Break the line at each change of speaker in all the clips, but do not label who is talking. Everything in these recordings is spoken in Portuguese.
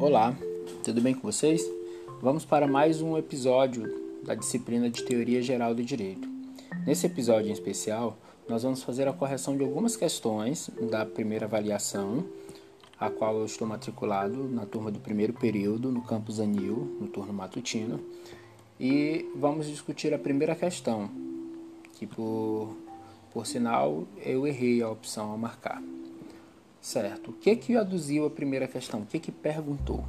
Olá, tudo bem com vocês? Vamos para mais um episódio da disciplina de Teoria Geral do Direito. Nesse episódio em especial, nós vamos fazer a correção de algumas questões da primeira avaliação, a qual eu estou matriculado na turma do primeiro período, no campus Anil, no turno matutino, e vamos discutir a primeira questão, que por, por sinal eu errei a opção a marcar. Certo. O que que aduziu a primeira questão? O que que perguntou?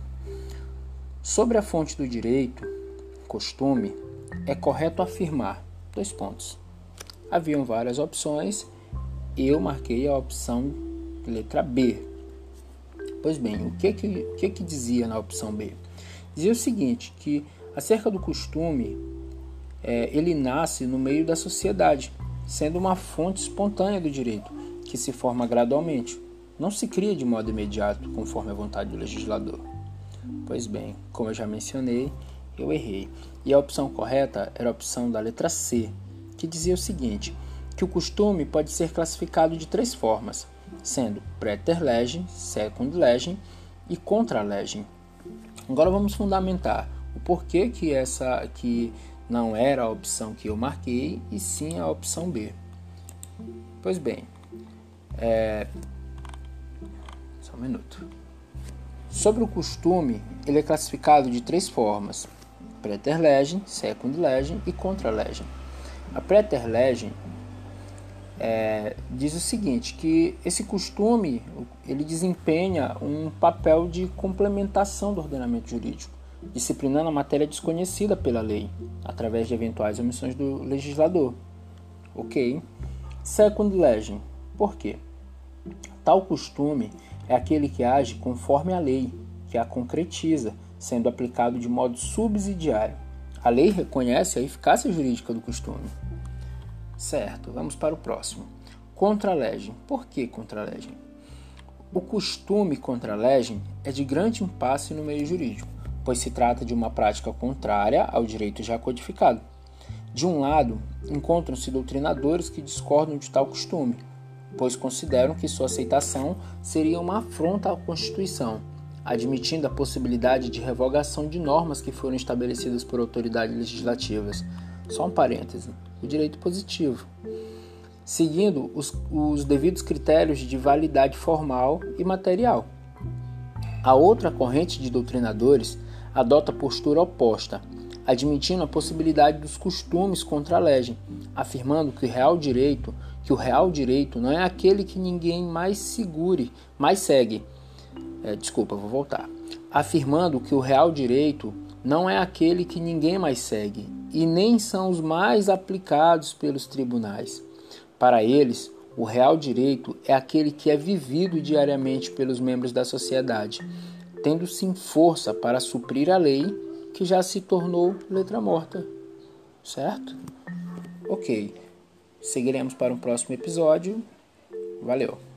Sobre a fonte do direito, costume, é correto afirmar dois pontos. Haviam várias opções, eu marquei a opção letra B. Pois bem, o que que, o que, que dizia na opção B? Dizia o seguinte, que acerca do costume, é, ele nasce no meio da sociedade, sendo uma fonte espontânea do direito, que se forma gradualmente não se cria de modo imediato conforme a vontade do legislador. Pois bem, como eu já mencionei, eu errei. E a opção correta era a opção da letra C, que dizia o seguinte: que o costume pode ser classificado de três formas, sendo preter legem, second legem e contra legem. Agora vamos fundamentar o porquê que essa que não era a opção que eu marquei e sim a opção B. Pois bem, é, um minuto. Sobre o costume, ele é classificado de três formas: preterlegem, secundlegem e contralegem. A preterlegem é, diz o seguinte, que esse costume ele desempenha um papel de complementação do ordenamento jurídico, disciplinando a matéria desconhecida pela lei, através de eventuais omissões do legislador. Ok? Second legem. Por quê? Tal costume é aquele que age conforme a lei, que a concretiza, sendo aplicado de modo subsidiário. A lei reconhece a eficácia jurídica do costume. Certo, vamos para o próximo. Contra-legem. Por que contra-legem? O costume contra-legem é de grande impasse no meio jurídico, pois se trata de uma prática contrária ao direito já codificado. De um lado, encontram-se doutrinadores que discordam de tal costume, pois consideram que sua aceitação seria uma afronta à Constituição, admitindo a possibilidade de revogação de normas que foram estabelecidas por autoridades legislativas. Só um parêntese: o direito positivo. Seguindo os, os devidos critérios de validade formal e material. A outra corrente de doutrinadores adota postura oposta, admitindo a possibilidade dos costumes contra a legem, afirmando que o real direito que o real direito não é aquele que ninguém mais segure, mais segue. É, desculpa, vou voltar. Afirmando que o real direito não é aquele que ninguém mais segue e nem são os mais aplicados pelos tribunais. Para eles, o real direito é aquele que é vivido diariamente pelos membros da sociedade, tendo sim força para suprir a lei que já se tornou letra morta. Certo? Ok. Seguiremos para um próximo episódio. Valeu!